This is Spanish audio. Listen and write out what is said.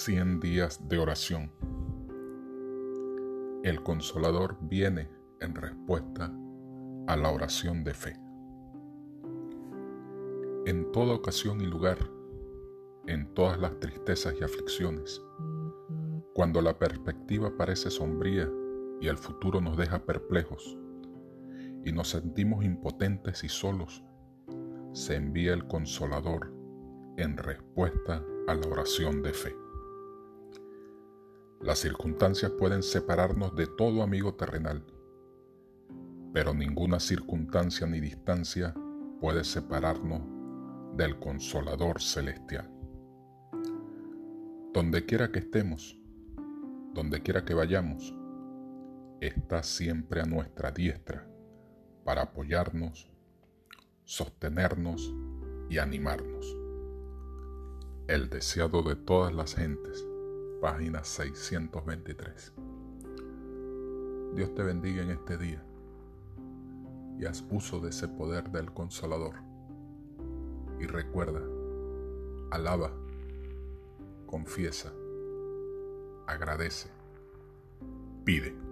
100 días de oración. El consolador viene en respuesta a la oración de fe. En toda ocasión y lugar, en todas las tristezas y aflicciones, cuando la perspectiva parece sombría y el futuro nos deja perplejos y nos sentimos impotentes y solos, se envía el consolador en respuesta a la oración de fe. Las circunstancias pueden separarnos de todo amigo terrenal, pero ninguna circunstancia ni distancia puede separarnos del consolador celestial. Donde quiera que estemos, donde quiera que vayamos, está siempre a nuestra diestra para apoyarnos, sostenernos y animarnos. El deseado de todas las gentes página 623. Dios te bendiga en este día y haz uso de ese poder del consolador. Y recuerda, alaba, confiesa, agradece, pide.